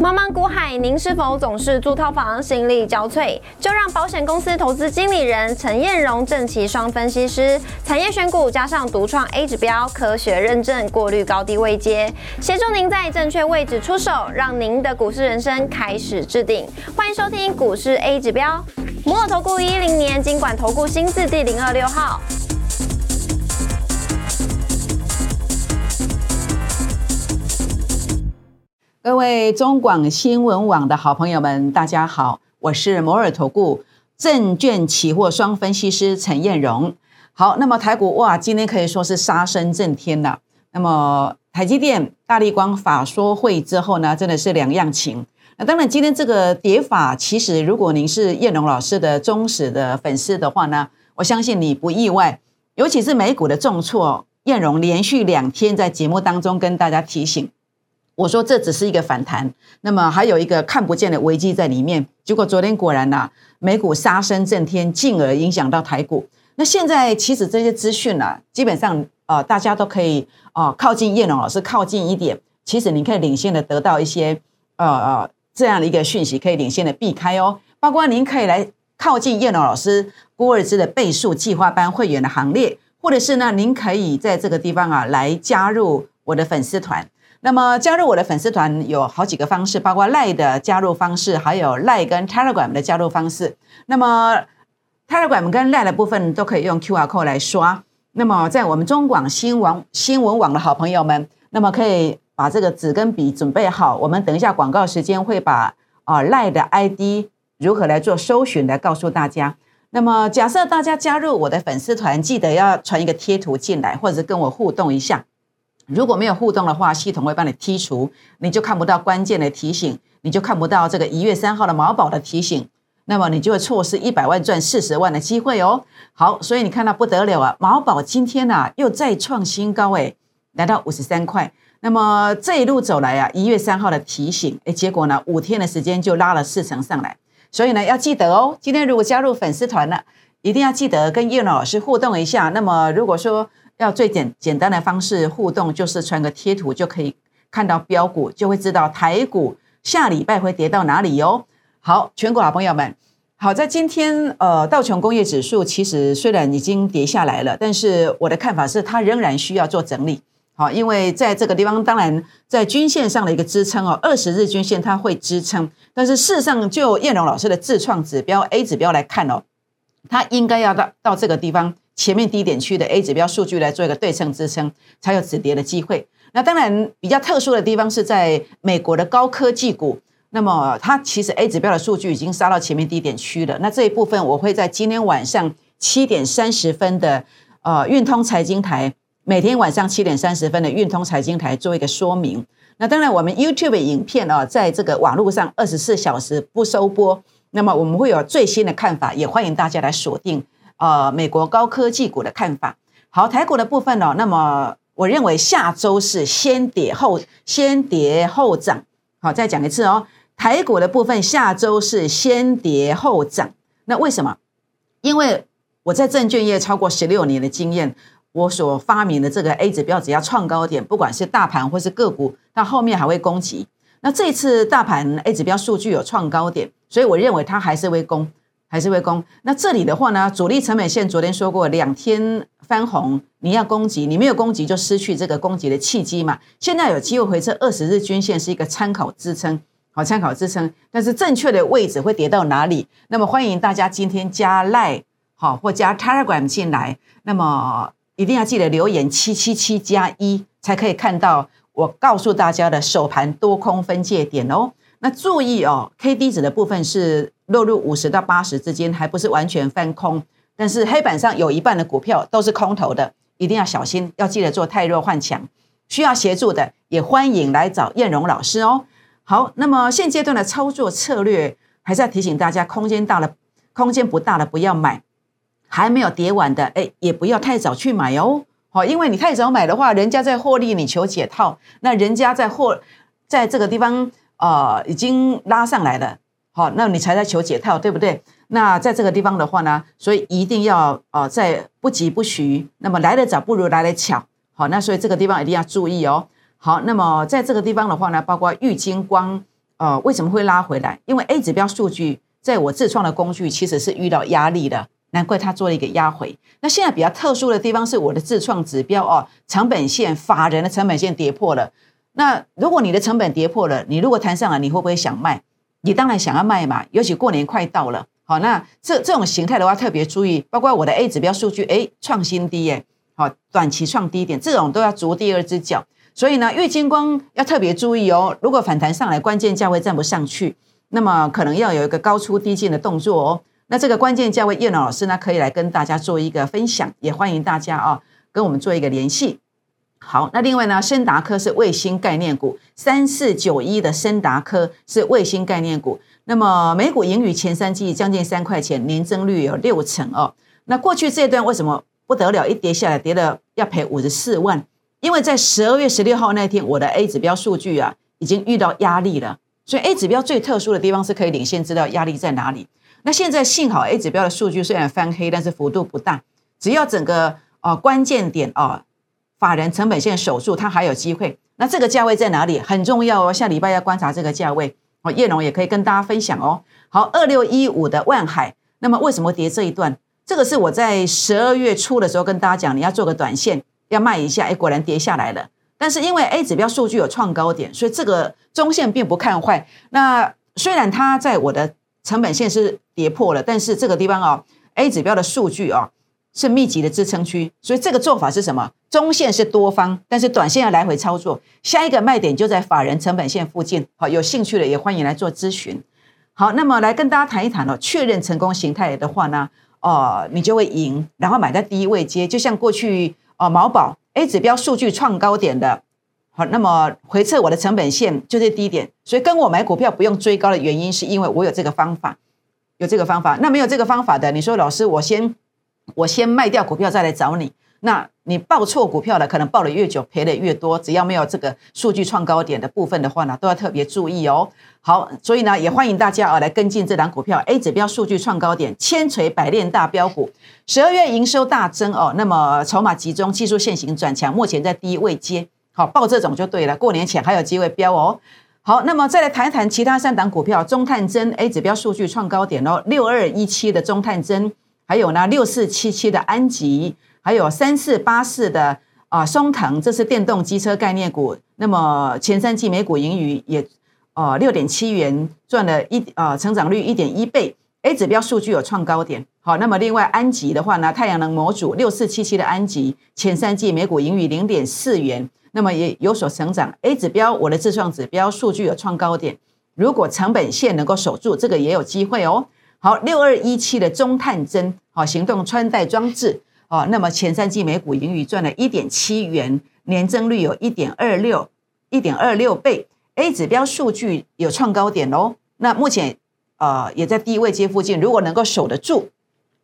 茫茫股海，您是否总是租套房心力交瘁？就让保险公司投资经理人陈彦荣、郑奇双分析师，产业选股加上独创 A 指标，科学认证，过滤高低位阶，协助您在正确位置出手，让您的股市人生开始置顶。欢迎收听股市 A 指标，摩尔投顾一零年经管投顾新字第零二六号。各位中广新闻网的好朋友们，大家好，我是摩尔投顾证券期货双分析师陈彦荣。好，那么台股哇，今天可以说是杀声震天了。那么台积电、大力光法说会之后呢，真的是两样情。那当然，今天这个跌法，其实如果您是彦荣老师的忠实的粉丝的话呢，我相信你不意外。尤其是美股的重挫，彦荣连续两天在节目当中跟大家提醒。我说这只是一个反弹，那么还有一个看不见的危机在里面。结果昨天果然呐，美股杀声震天，进而影响到台股。那现在其实这些资讯呢，基本上呃大家都可以啊靠近叶龙老师靠近一点，其实你可以领先的得到一些呃呃这样的一个讯息，可以领先的避开哦。包括您可以来靠近叶龙老师郭尔兹的倍数计划班会员的行列，或者是呢您可以在这个地方啊来加入我的粉丝团。那么加入我的粉丝团有好几个方式，包括赖的加入方式，还有赖跟 Telegram 的加入方式。那么 Telegram 跟赖的部分都可以用 QR code 来刷。那么在我们中广新闻新闻网的好朋友们，那么可以把这个纸跟笔准备好。我们等一下广告时间会把啊赖的 ID 如何来做搜寻来告诉大家。那么假设大家加入我的粉丝团，记得要传一个贴图进来，或者跟我互动一下。如果没有互动的话，系统会帮你剔除，你就看不到关键的提醒，你就看不到这个一月三号的毛宝的提醒，那么你就会错失一百万赚四十万的机会哦。好，所以你看到不得了啊，毛宝今天呐又再创新高诶，来到五十三块。那么这一路走来啊，一月三号的提醒，诶，结果呢五天的时间就拉了四成上来。所以呢要记得哦，今天如果加入粉丝团了，一定要记得跟叶老师互动一下。那么如果说，要最简简单的方式互动，就是传个贴图就可以看到标股，就会知道台股下礼拜会跌到哪里哟。好，全国好朋友们，好在今天呃道琼工业指数其实虽然已经跌下来了，但是我的看法是它仍然需要做整理。好，因为在这个地方，当然在均线上的一个支撑哦，二十日均线它会支撑，但是事实上就叶龙老师的自创指标 A 指标来看哦，它应该要到到这个地方。前面低点区的 A 指标数据来做一个对称支撑，才有止跌的机会。那当然比较特殊的地方是在美国的高科技股，那么它其实 A 指标的数据已经杀到前面低点区了。那这一部分我会在今天晚上七点三十分的呃运通财经台，每天晚上七点三十分的运通财经台做一个说明。那当然我们 YouTube 影片啊，在这个网络上二十四小时不收播，那么我们会有最新的看法，也欢迎大家来锁定。呃，美国高科技股的看法。好，台股的部分呢，那么我认为下周是先跌后先跌后涨。好，再讲一次哦，台股的部分下周是先跌后涨。那为什么？因为我在证券业超过十六年的经验，我所发明的这个 A 指标，只要创高点，不管是大盘或是个股，它后面还会攻击。那这次大盘 A 指标数据有创高点，所以我认为它还是会攻。还是会攻。那这里的话呢，主力成本线昨天说过，两天翻红，你要攻击，你没有攻击就失去这个攻击的契机嘛。现在有机会回撤，二十日均线是一个参考支撑，好参考支撑。但是正确的位置会跌到哪里？那么欢迎大家今天加赖好或加 Telegram 进来。那么一定要记得留言七七七加一，才可以看到我告诉大家的首盘多空分界点哦。那注意哦，K D 值的部分是。落入五十到八十之间，还不是完全翻空，但是黑板上有一半的股票都是空头的，一定要小心，要记得做太弱换强。需要协助的也欢迎来找燕荣老师哦。好，那么现阶段的操作策略，还是要提醒大家，空间大了，空间不大了不要买，还没有跌完的，哎，也不要太早去买哦。好，因为你太早买的话，人家在获利，你求解套，那人家在获在这个地方呃已经拉上来了。好，那你才在求解套，对不对？那在这个地方的话呢，所以一定要呃，在不急不徐，那么来得早不如来得巧。好，那所以这个地方一定要注意哦。好，那么在这个地方的话呢，包括玉金光呃，为什么会拉回来？因为 A 指标数据在我自创的工具其实是遇到压力的，难怪它做了一个压回。那现在比较特殊的地方是我的自创指标哦，成本线法人的成本线跌破了。那如果你的成本跌破了，你如果弹上了，你会不会想卖？你当然想要卖嘛，尤其过年快到了。好，那这这种形态的话，特别注意，包括我的 A 指标数据，哎，创新低耶，好，短期创低点，这种都要逐第二只脚。所以呢，月金光要特别注意哦。如果反弹上来，关键价位站不上去，那么可能要有一个高出低进的动作哦。那这个关键价位，叶老师呢可以来跟大家做一个分享，也欢迎大家啊跟我们做一个联系。好，那另外呢，深达科是卫星概念股，三四九一的深达科是卫星概念股。那么每股盈余前三季将近三块钱，年增率有六成哦。那过去这段为什么不得了？一跌下来，跌了要赔五十四万。因为在十二月十六号那天，我的 A 指标数据啊，已经遇到压力了。所以 A 指标最特殊的地方是可以领先知道压力在哪里。那现在幸好 A 指标的数据虽然翻黑，但是幅度不大。只要整个啊关键点啊，法人成本线守住，它还有机会。那这个价位在哪里？很重要哦。下礼拜要观察这个价位。哦，叶龙也可以跟大家分享哦。好，二六一五的万海，那么为什么跌这一段？这个是我在十二月初的时候跟大家讲，你要做个短线。要卖一下，哎，果然跌下来了。但是因为 A 指标数据有创高点，所以这个中线并不看坏。那虽然它在我的成本线是跌破了，但是这个地方哦，A 指标的数据哦是密集的支撑区，所以这个做法是什么？中线是多方，但是短线要来回操作。下一个卖点就在法人成本线附近。好，有兴趣的也欢迎来做咨询。好，那么来跟大家谈一谈哦，确认成功形态的话呢，哦，你就会赢，然后买在第一位接，就像过去。哦，毛宝 A 指标数据创高点的，好，那么回撤我的成本线就是低点，所以跟我买股票不用追高的原因，是因为我有这个方法，有这个方法。那没有这个方法的，你说老师，我先我先卖掉股票再来找你。那你报错股票了，可能报的越久赔的越多。只要没有这个数据创高点的部分的话呢，都要特别注意哦。好，所以呢，也欢迎大家啊来跟进这档股票 A 指标数据创高点，千锤百炼大标股，十二月营收大增哦。那么筹码集中，技术线型转强，目前在低位接，好报这种就对了。过年前还有机会标哦。好，那么再来谈一谈其他三档股票，中探针 A 指标数据创高点哦，六二一七的中探针，还有呢六四七七的安吉。还有三四八四的啊，松藤，这是电动机车概念股。那么前三季每股盈余也呃六点七元，赚了一啊，成长率一点一倍。A 指标数据有创高点。好，那么另外安吉的话呢，太阳能模组六四七七的安吉，前三季每股盈余零点四元，那么也有所成长。A 指标我的自创指标数据有创高点，如果成本线能够守住，这个也有机会哦。好，六二一七的中探针，好，行动穿戴装置。哦，那么前三季每股盈余赚了一点七元，年增率有一点二六，一点二六倍。A 指标数据有创高点喽。那目前呃也在低位接附近，如果能够守得住，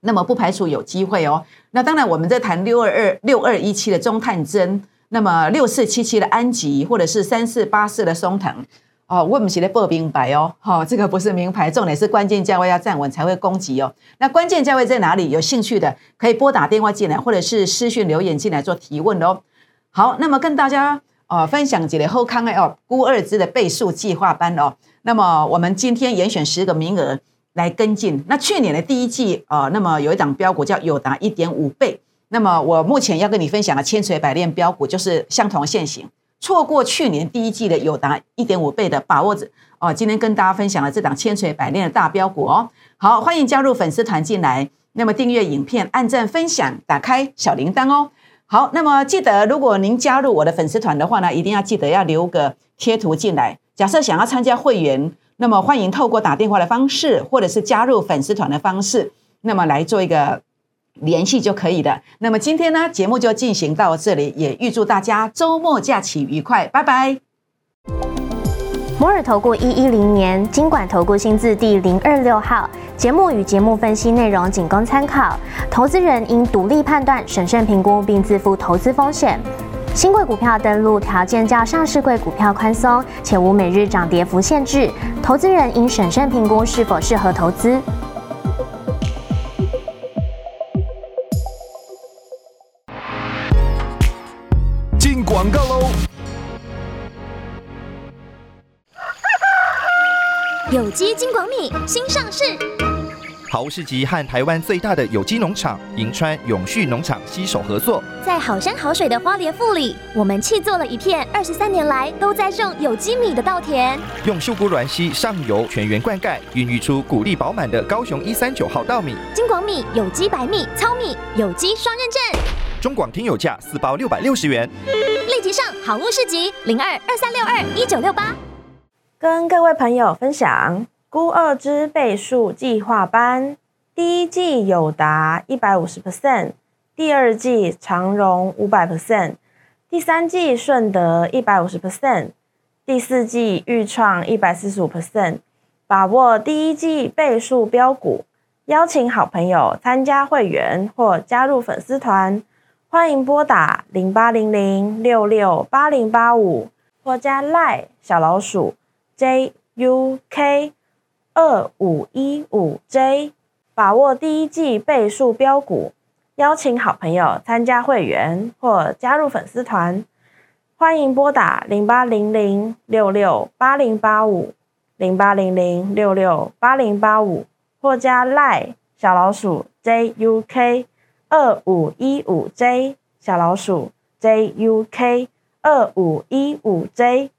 那么不排除有机会哦。那当然我们在谈六二二六二一七的中探针，那么六四七七的安吉，或者是三四八四的松藤。哦，我们写的不明白哦，好，这个不是名牌，重点是关键价位要站稳才会攻击哦。那关键价位在哪里？有兴趣的可以拨打电话进来，或者是私讯留言进来做提问哦。好，那么跟大家呃分享几个后康哎哦，估二支的倍数计划班哦。那么我们今天严选十个名额来跟进。那去年的第一季呃，那么有一档标股叫友达一点五倍。那么我目前要跟你分享的千锤百炼标股就是相同现型。错过去年第一季的有达一点五倍的把握着哦，今天跟大家分享了这档千锤百炼的大标股哦。好，欢迎加入粉丝团进来，那么订阅影片、按赞、分享、打开小铃铛哦。好，那么记得如果您加入我的粉丝团的话呢，一定要记得要留个贴图进来。假设想要参加会员，那么欢迎透过打电话的方式，或者是加入粉丝团的方式，那么来做一个。联系就可以的。那么今天呢，节目就进行到这里，也预祝大家周末假期愉快，拜拜。摩尔投顾一一零年经管投顾新字第零二六号。节目与节目分析内容仅供参考，投资人应独立判断、审慎评估并自负投资风险。新贵股票登录条件较上市贵股票宽松，且无每日涨跌幅限制，投资人应审慎评估是否适合投资。有机金广米新上市。好物市集和台湾最大的有机农场银川永续农场携手合作，在好山好水的花莲富里，我们砌做了一片二十三年来都在种有机米的稻田，用秀姑峦溪上游全员灌溉，孕育出谷粒饱满的高雄一三九号稻米。金广米有机白米、糙米，有机双认证。中广听友价四包六百六十元，立即上好物市集零二二三六二一九六八。跟各位朋友分享。估二之倍数计划班，第一季有达一百五十 percent，第二季长荣五百 percent，第三季顺德一百五十 percent，第四季预创一百四十五 percent，把握第一季倍数标股，邀请好朋友参加会员或加入粉丝团，欢迎拨打零八零零六六八零八五或加赖小老鼠 JUK。二五一五 J，把握第一季倍数标股，邀请好朋友参加会员或加入粉丝团，欢迎拨打零八零零六六八零八五零八零零六六八零八五或加赖小老鼠 JUK 二五一五 J 小老鼠 JUK 二五一五 J。